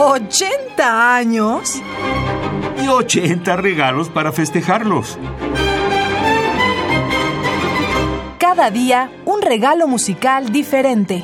¿80 años? Y 80 regalos para festejarlos. Cada día un regalo musical diferente.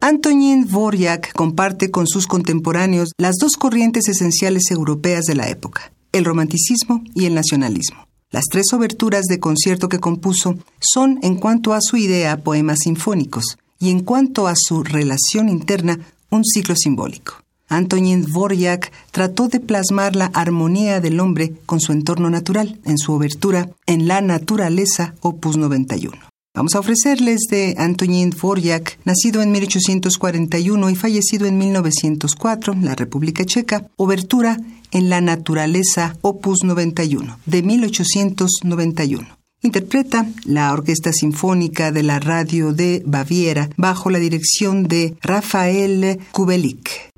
Antonin Dvorak comparte con sus contemporáneos las dos corrientes esenciales europeas de la época, el romanticismo y el nacionalismo. Las tres oberturas de concierto que compuso son, en cuanto a su idea, poemas sinfónicos, y en cuanto a su relación interna, un ciclo simbólico. Antonin Dvorak trató de plasmar la armonía del hombre con su entorno natural en su obertura En la naturaleza, opus 91. Vamos a ofrecerles de Antonin Dvorak, nacido en 1841 y fallecido en 1904 en la República Checa, Obertura en la Naturaleza, opus 91, de 1891. Interpreta la Orquesta Sinfónica de la Radio de Baviera bajo la dirección de Rafael Kubelik.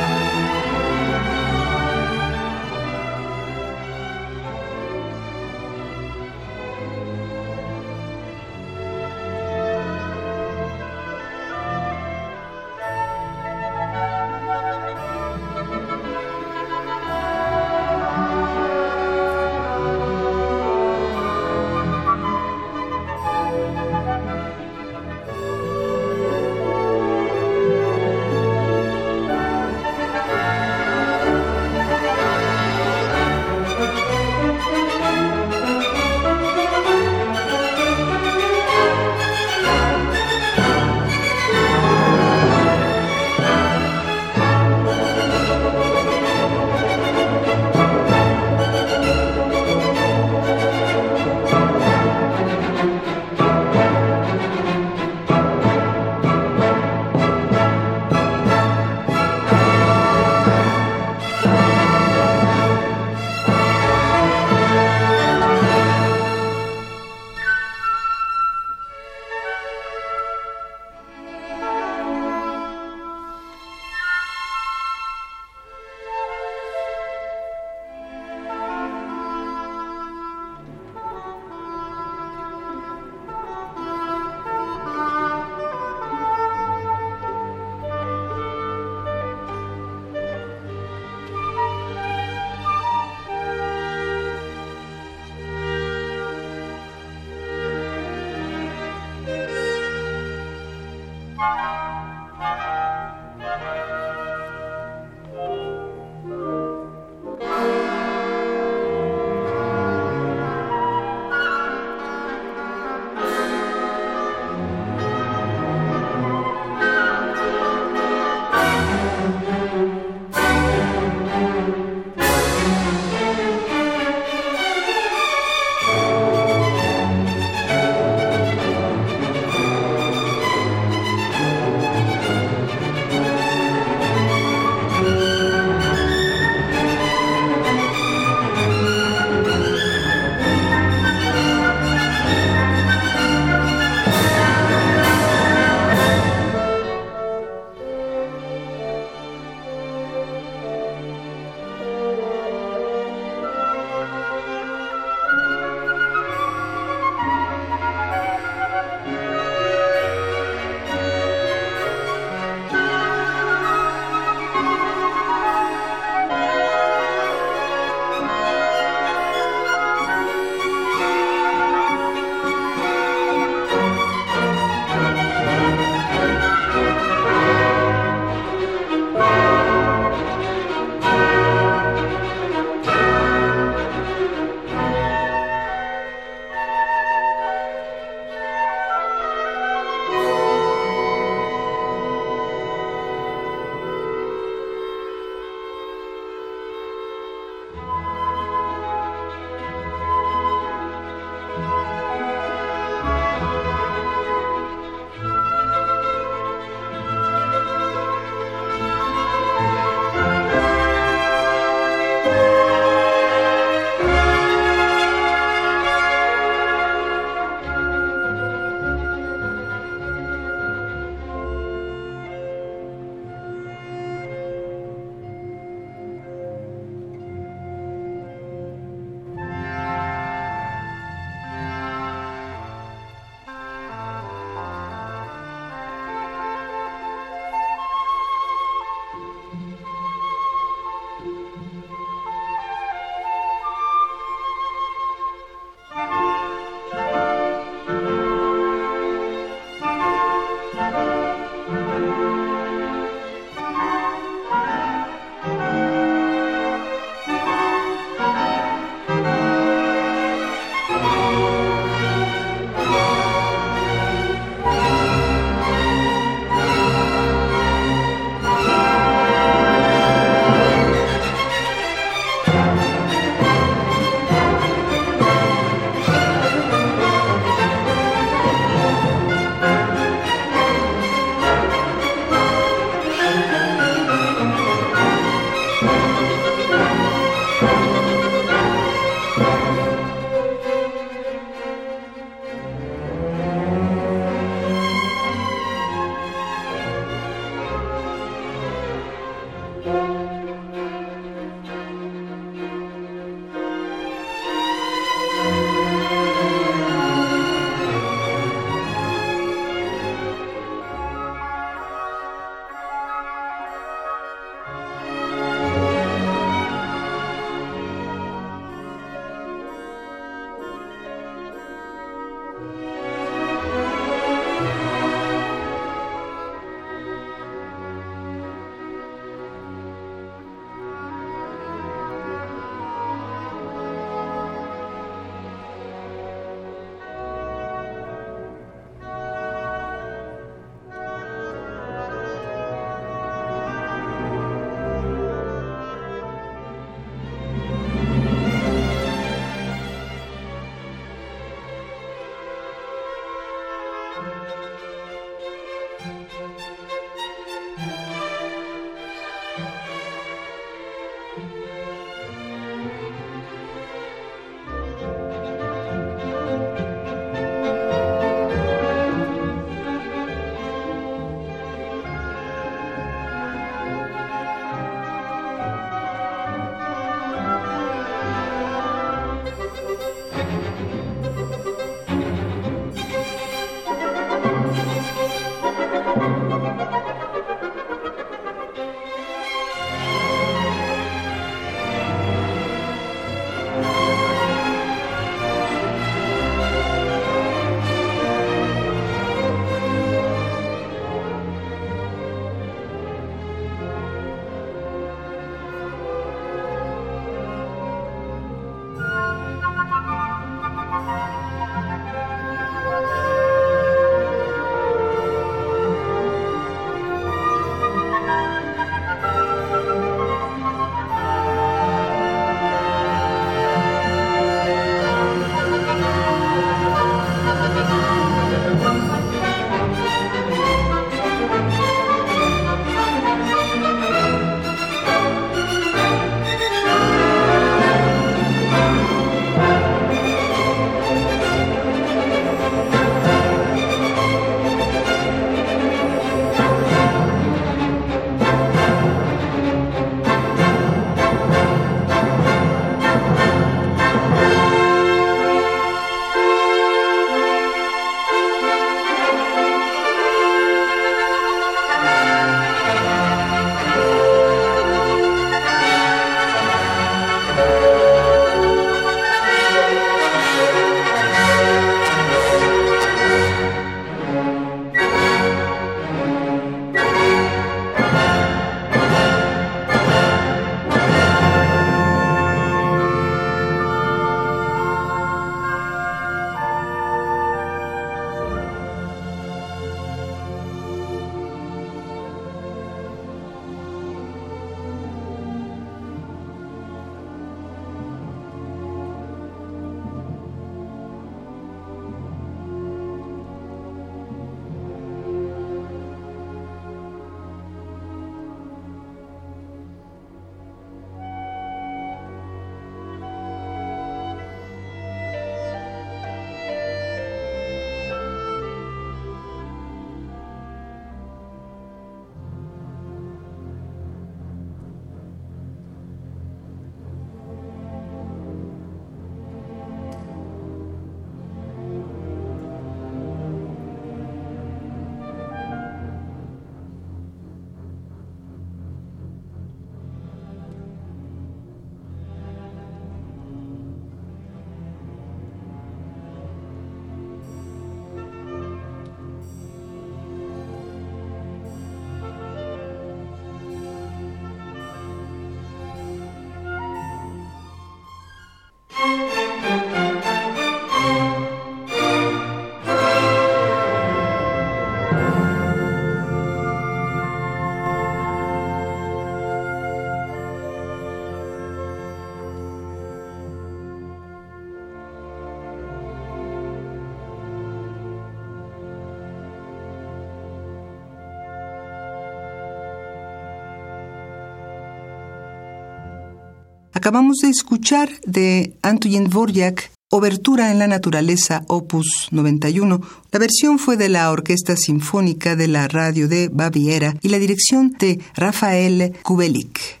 Acabamos de escuchar de Antonin Dvorak Obertura en la Naturaleza, opus 91. La versión fue de la Orquesta Sinfónica de la Radio de Baviera y la dirección de Rafael Kubelik.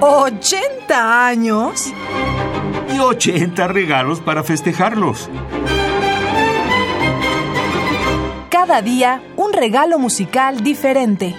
¿80 años? Y 80 regalos para festejarlos. Cada día un regalo musical diferente.